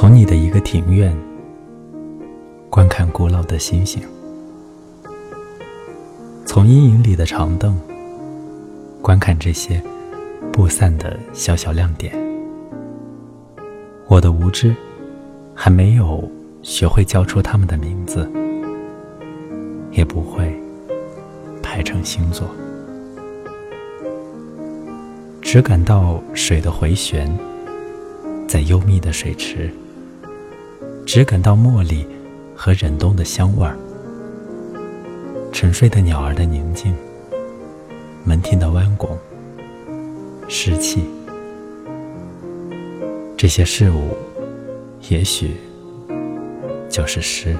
从你的一个庭院观看古老的星星，从阴影里的长凳观看这些不散的小小亮点。我的无知还没有学会叫出他们的名字，也不会排成星座。只感到水的回旋，在幽密的水池；只感到茉莉和忍冬的香味儿，沉睡的鸟儿的宁静，门厅的弯拱，湿气。这些事物，也许就是诗。